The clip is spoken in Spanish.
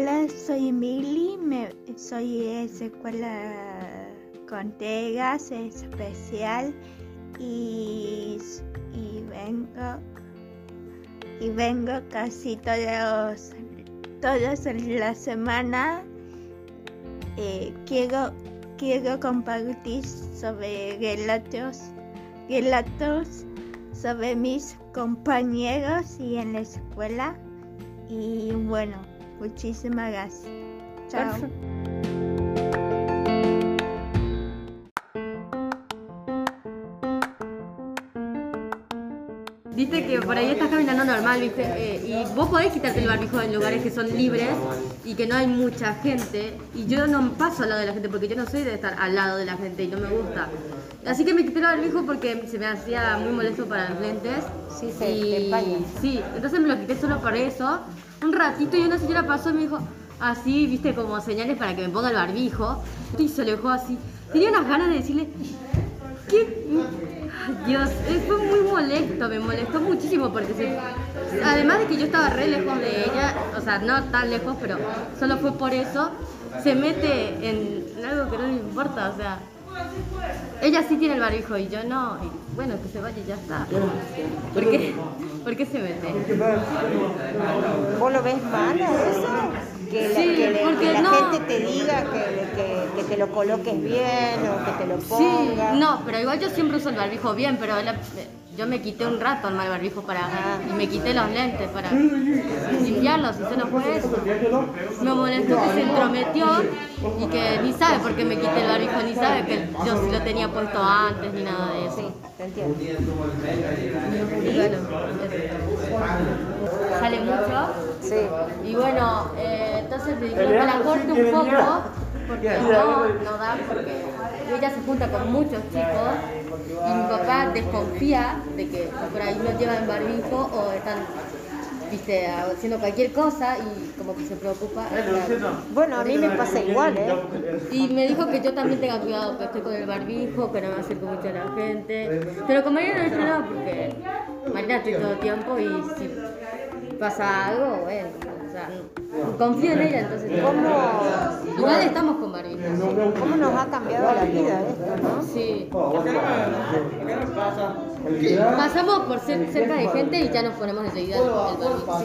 Hola, soy Emily, me, soy de escuela Contegas especial y, y vengo y vengo casi todos todas la semana. Eh, quiero quiero compartir sobre relatos relatos sobre mis compañeros y en la escuela y bueno Muchísimas gracias. Chao. Viste que por ahí estás caminando normal, ¿viste? Eh, y vos podés quitarte el barbijo en lugares que son libres y que no hay mucha gente. Y yo no paso al lado de la gente porque yo no soy de estar al lado de la gente y no me gusta. Así que me quité el barbijo porque se me hacía muy molesto para los lentes. Sí, se y... Sí, entonces me lo quité solo por eso un ratito y una señora pasó y me dijo así, viste, como señales para que me ponga el barbijo. Y se alejó así. Tenía unas ganas de decirle, ¿qué? Dios, fue muy molesto, me molestó muchísimo porque además de que yo estaba re lejos de ella, o sea, no tan lejos, pero solo fue por eso, se mete en algo que no le importa, o sea, ella sí tiene el barbijo y yo no. Bueno, que se vaya y ya está. ¿Por qué? ¿Por qué se mete? ¿Vos lo ves mal eso? Que la, sí, que, la gente te diga que, que, te lo coloques bien o que te lo pongas. Sí, no, pero igual yo siempre uso el barbijo bien, pero yo me quité un rato el mal barbijo para y me quité los lentes para limpiarlos y solo fue eso. Me molestó que se entrometió y que ni sabe por qué me quité el barbijo, ni sabe que yo sí lo tenía puesto antes ni nada de eso. Sí, te entiendo. Y bueno, sale mucho. Sí. Y bueno, eh, entonces me dijeron que la corte un poco porque no, no da porque ella se junta con muchos chicos y mi papá desconfía de que por ahí no llevan barbijo o están viste, haciendo cualquier cosa y como que se preocupa. Bueno, a mí me pasa igual, ¿eh? Y me dijo que yo también tenga cuidado, que estoy con el barbijo, que no me acerco mucho a la gente. Pero con Marina no he nada porque Marina estoy todo el tiempo y si pasa algo, bueno, sea, confío en ella, entonces. ¿Cómo, igual estamos con barbijo. ¿Cómo nos ha cambiado la vida esto, no? Sí. Pasamos por cerca de gente y ya nos ponemos enseguida el barbijo.